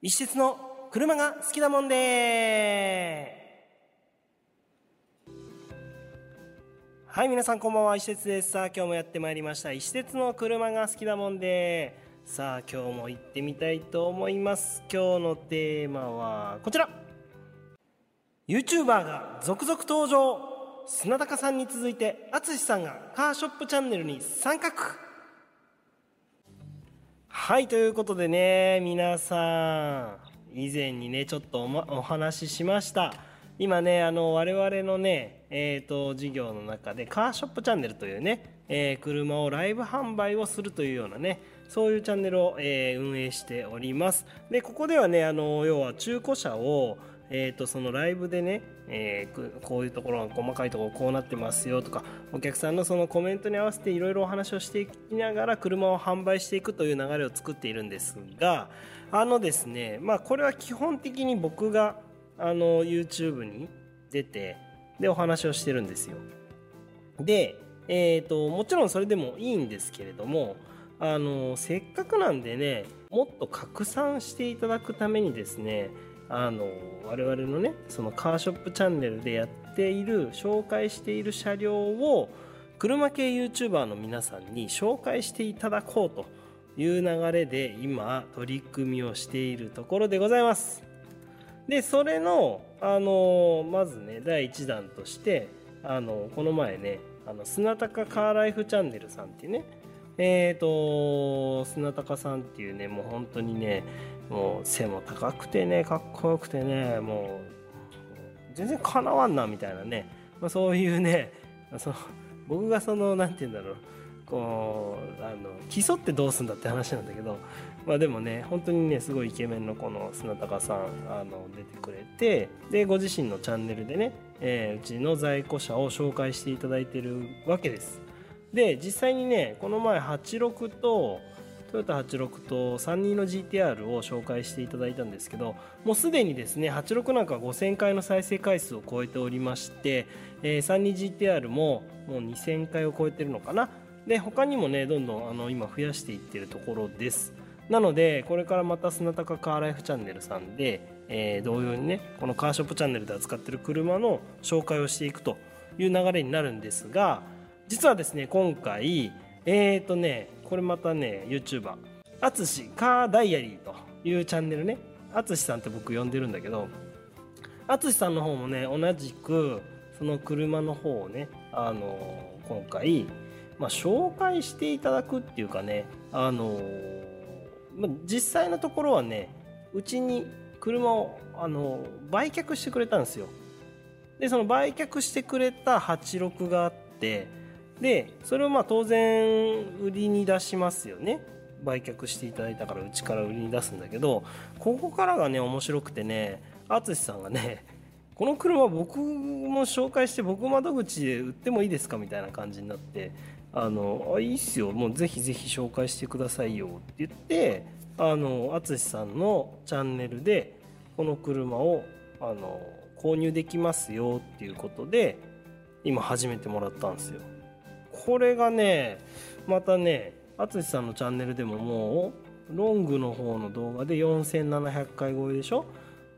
一節の車が好きだもんで。はい皆さんこんばんは。石鉄です。さあ今日もやってまいりました。石鉄の車が好きだもんで。さあ今日も行ってみたいと思います。今日のテーマはこちら。YouTuber が続々登場。砂高さんに続いて淳さんがカーショップチャンネルに参画。はいということでね皆さん以前にねちょっとお,、ま、お話ししました。今ねあの我々のねえーと、事業の中でカーショップチャンネルというね、えー、車をライブ販売をするというようなねそういうチャンネルを、えー、運営しております。でここではねあの要は中古車をえーと、そのライブでね、えー、こういうところが細かいところこうなってますよとかお客さんのそのコメントに合わせていろいろお話をしていきながら車を販売していくという流れを作っているんですがあのですねまあこれは基本的に僕があの YouTube に出てでお話をしてるんですよ。で、えーともちろんそれでもいいんですけれどもあのせっかくなんでねもっと拡散していただくためにですねあの我々のねそのカーショップチャンネルでやっている紹介している車両を車系 YouTuber の皆さんに紹介していただこうという流れで今取り組みをしているところでございます。でそれのあのまずね第1弾としてあのこの前ねあの砂高カーライフチャンネルさんっていうねえっ、ー、と砂高さんっていうねもう本当にねもう背も高くてねかっこよくてねもう全然かなわんなみたいなね、まあ、そういうねその僕がその何て言うんだろう。こうあの競ってどうすんだって話なんだけど。まあでもね本当にねすごいイケメンのこの砂高さんあの出てくれてでご自身のチャンネルでね、えー、うちの在庫車を紹介していただいてるわけです。で実際にねこの前86とトヨタ86と32の GTR を紹介していただいたんですけどもうすでにですね86なんかは5000回の再生回数を超えておりまして、え、32GTR ももう2000回を超えてるのかな？で他にもねどんどんあの今増やしていってるところです。なのでこれからまた砂高カーライフチャンネルさんで、えー、同様にねこのカーショップチャンネルで扱ってる車の紹介をしていくという流れになるんですが実はですね今回えっ、ー、とねこれまたね YouTuber あつしカーダイアリーというチャンネルね。あつしさんって僕呼んでるんだけどあつしさんの方もね同じくその車の方をねあの今回、まあ、紹介していただくっていうかねあの、まあ、実際のところはねうちに車をあの売却してくれたんですよ。でその売却してくれた86があってでそれをまあ当然売りに出しますよね売却していただいたからうちから売りに出すんだけどここからがね面白くてね淳さんがねこの車僕も紹介して僕窓口で売ってもいいですかみたいな感じになってあのあいいっすよもうぜひぜひ紹介してくださいよって言ってあの淳さんのチャンネルでこの車をあの購入できますよっていうことで今始めてもらったんですよ。これがねまたね淳さんのチャンネルでももうロングの方の動画で4700回超えでしょ？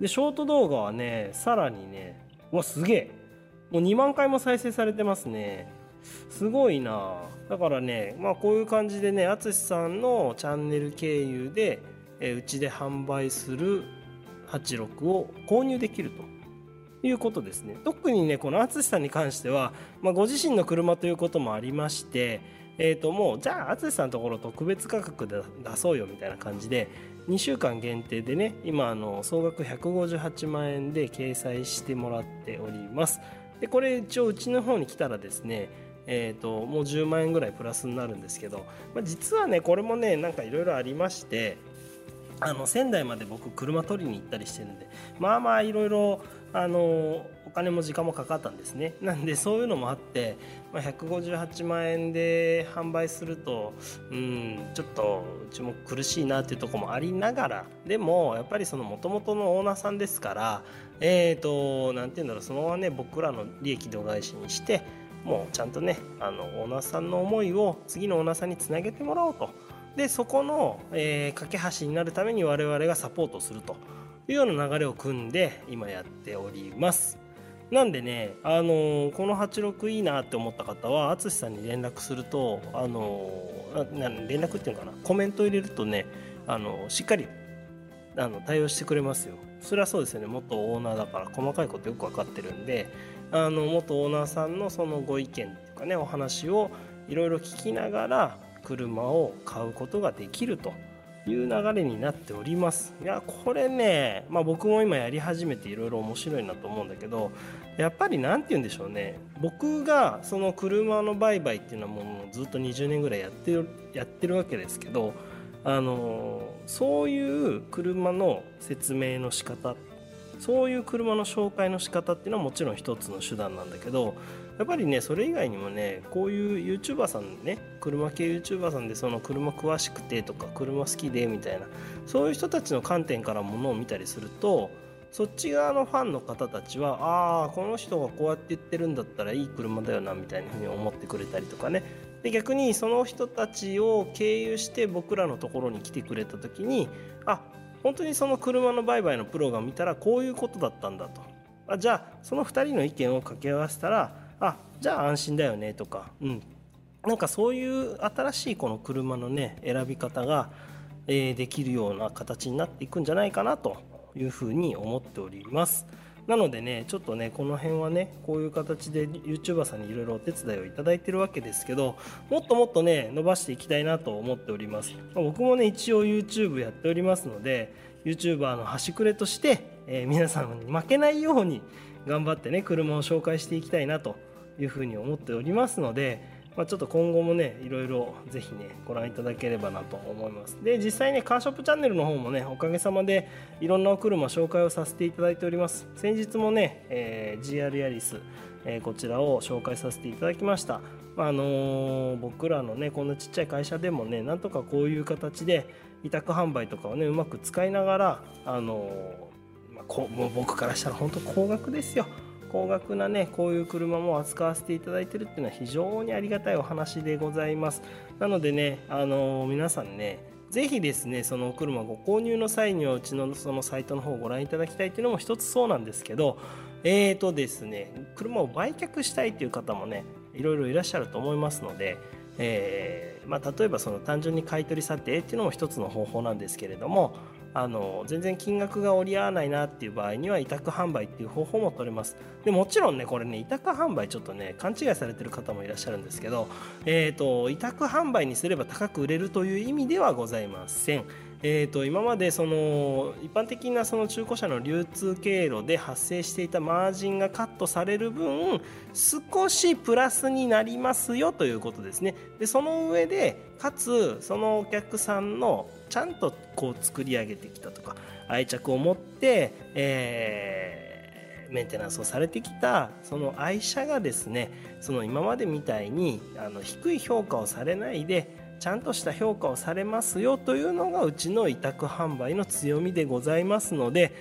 でショート動画はねさらにねうわすげえ！もう2万回も再生されてますね。すごいな。だからねまあこういう感じでね淳さんのチャンネル経由でうちで販売する86を購入できると。いうことですね。特にねこの淳さんに関しては、まあ、ご自身の車ということもありましてえー、ともうじゃあ淳さんのところ特別価格で出そうよみたいな感じで2週間限定でね今あの総額158万円で掲載してもらっております。でこれ一応うちの方に来たらですねえーと、もう10万円ぐらいプラスになるんですけど、まあ、実はねこれもねなんかいろいろありましてあの仙台まで僕車取りに行ったりしてるんでまあまあいろいろあのお金も時間もかかったんですね。なんでそういうのもあって、まあ、158万円で販売するとうんちょっとうちも苦しいなっていうとこもありながらでもやっぱりその元々のオーナーさんですからえっ、ー、と何て言うんだろうそのままね僕らの利益度外視にしてもうちゃんとねあのオーナーさんの思いを次のオーナーさんにつなげてもらおうと。でそこの、えー、架け橋になるために我々がサポートするというような流れを組んで今やっております。なんでね、あのー、この86いいなって思った方は淳さんに連絡すると、あのー、連絡っていうのかなコメント入れるとね、あのー、しっかりあの対応してくれますよ。それはそうですよね。元オーナーだから細かいことよく分かってるんであの元オーナーさんのそのご意見っていうかねお話をいろいろ聞きながら車を買うことができるという流れになっております。いやこれね、まあ、僕も今やり始めていろいろ面白いなと思うんだけどやっぱり何て言うんでしょうね。僕がその車の売買っていうのはもうずっと20年ぐらいやってるやってるわけですけどあのそういう車の説明の仕方そういう車の紹介の仕方っていうのはもちろん一つの手段なんだけどやっぱりねそれ以外にもねこういう YouTuber さんね車系 YouTuber さんでその車詳しくてとか車好きでみたいなそういう人たちの観点からものを見たりするとそっち側のファンの方たちはああこの人がこうやって言ってるんだったらいい車だよなみたいなふうに思ってくれたりとかね。で逆にその人たちを経由して僕らのところに来てくれた時にあ本当にその車の売買のプロが見たらこういうことだったんだと。あじゃあその2人の意見を掛け合わせたらあじゃあ安心だよねとか、うん、なんかそういう新しいこの車のね選び方が、えー、できるような形になっていくんじゃないかなというふうに思っております。なのでねちょっとねこの辺はねこういう形で YouTuber さんにいろいろお手伝いをいただいてるわけですけどもっともっとね伸ばしていきたいなと思っております。僕もね一応 YouTube やっておりますので YouTuber の端くれとして、えー、皆さんに負けないように頑張ってね車を紹介していきたいなというふうに思っておりますのでまあ、ちょっと今後もねいろいろぜひねご覧いただければなと思います。で実際ねカーショップチャンネルの方もねおかげさまでいろんなお車紹介をさせていただいております。先日もね、えー、GR ヤリス、えー、こちらを紹介させていただきました。あのー、僕らのねこんなちっちゃい会社でもねなんとかこういう形で委託販売とかをねうまく使いながらあのまあ、こもう僕からしたら本当高額ですよ。高額なねこういう車も扱わせていただいてるっていうのは非常にありがたいお話でございます。なのでねあの、皆さんねぜひですねそのお車ご購入の際にはうちのそのサイトの方をご覧いただきたいっていうのも一つそうなんですけどえーとですね車を売却したいっていう方もねいろいろいらっしゃると思いますのでえー、まあ、例えばその単純に買取査定っていうのも一つの方法なんですけれどもあの全然金額が折り合わないなっていう場合には委託販売っていう方法も取れます。でもちろんねこれね委託販売ちょっとね勘違いされてる方もいらっしゃるんですけど、えーと、委託販売にすれば高く売れるという意味ではございません。えーと、今までその一般的なその中古車の流通経路で発生していたマージンがカットされる分少しプラスになりますよということですね。でその上でかつそのお客さんのちゃんとこう作り上げてきたとか愛着を持って、えー、メンテナンスをされてきたその愛車がですねその今までみたいにあの低い評価をされないでちゃんとした評価をされますよというのがうちの委託販売の強みでございますので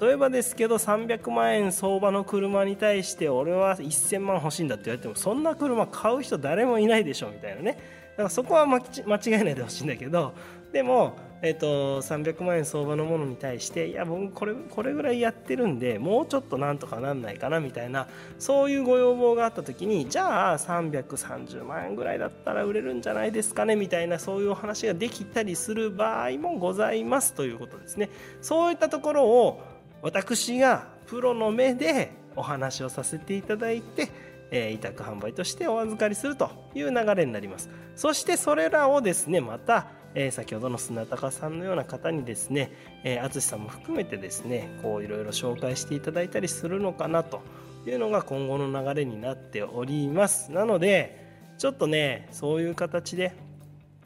例えばですけど300万円相場の車に対して俺は1000万欲しいんだって言われてもそんな車買う人誰もいないでしょみたいなね。だからそこは間違えないでほしいんだけどでも、えーと、300万円相場のものに対していや僕これこれぐらいやってるんでもうちょっとなんとかなんないかなみたいなそういうご要望があった時にじゃあ330万円ぐらいだったら売れるんじゃないですかねみたいなそういうお話ができたりする場合もございますということですね。そういったところを私がプロの目でお話をさせていただいてえ、委託販売としてお預かりするという流れになりますそしてそれらをですねまたえー、先ほどの砂高さんのような方にですね、えー、淳さんも含めてですねこういろいろ紹介していただいたりするのかなというのが今後の流れになっております。なのでちょっとねそういう形で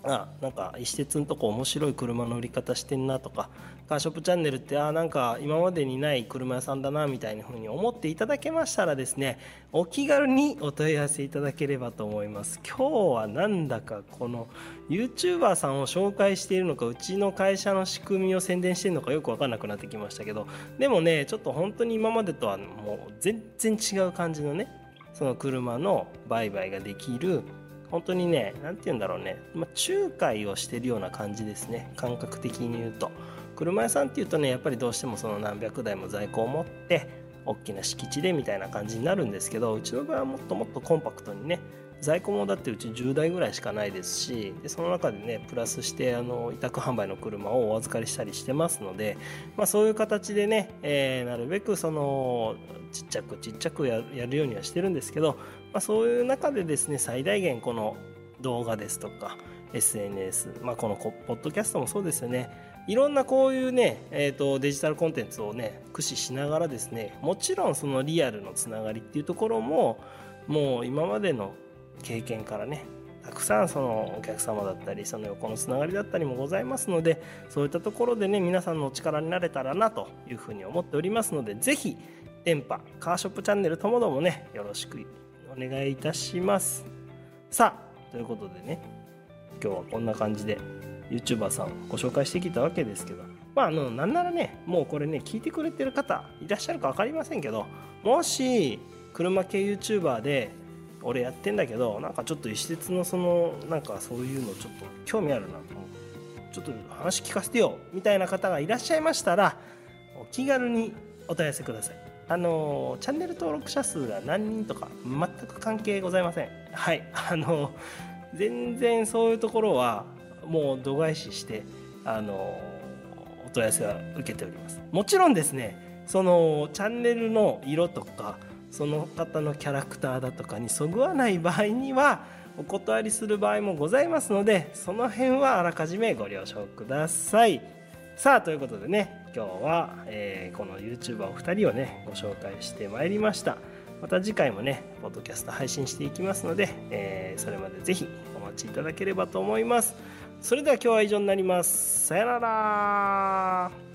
あなんか石鉄のとこ面白い車の売り方してんなとかカーショップチャンネルってあなんか今までにない車屋さんだなみたいな風に思っていただけましたらですねお気軽にお問い合わせいただければと思います。今日はなんだかこの YouTuber さんを紹介しているのかうちの会社の仕組みを宣伝しているのかよく分かんなくなってきましたけどでもねちょっと本当に今までとはもう全然違う感じのねその車の売買ができる本当にね何て言うんだろうね、まあ、仲介をしてるような感じですね。感覚的に言うと。車屋さんっていうとねやっぱりどうしてもその何百台も在庫を持って大きな敷地でみたいな感じになるんですけどうちの場合はもっともっとコンパクトにね在庫もだってうち10台ぐらいしかないですしでその中でねプラスしてあの委託販売の車をお預かりしたりしてますので、まあ、そういう形でね、えー、なるべくそのちっちゃくちっちゃくやるようにはしてるんですけど、まあ、そういう中でですね最大限この動画ですとか SNS、まあ、このポッドキャストもそうですよね。いろんなこういうね、えーと、デジタルコンテンツをね駆使しながらですねもちろんそのリアルのつながりっていうところももう今までの経験からねたくさんそのお客様だったりその横のつながりだったりもございますのでそういったところでね皆さんのお力になれたらなというふうに思っておりますので是非電波カーショップチャンネルともどもねよろしくお願いいたします。さあということでね今日はこんな感じで YouTuber さんをご紹介してきたわけですけどまああのなんならねもうこれね聞いてくれてる方いらっしゃるか分かりませんけどもし車系 YouTuber で俺やってんだけどなんかちょっと石鉄のそのなんかそういうのちょっと興味あるなと思ちょっと話聞かせてよみたいな方がいらっしゃいましたらお気軽にお問い合わせください。あのチャンネル登録者数が何人とか全く関係ございません。はい。あの全然そういうところはもう度外視してあのお問い合わせは受けております。もちろんですねそのチャンネルの色とかその方のキャラクターだとかにそぐわない場合にはお断りする場合もございますのでその辺はあらかじめご了承ください。さあということでね今日は、えー、この YouTuber お二人をねご紹介してまいりました。また次回もねポッドキャスト配信していきますので、えー、それまで是非お待ちいただければと思います。それでは今日は以上になります。さよなら。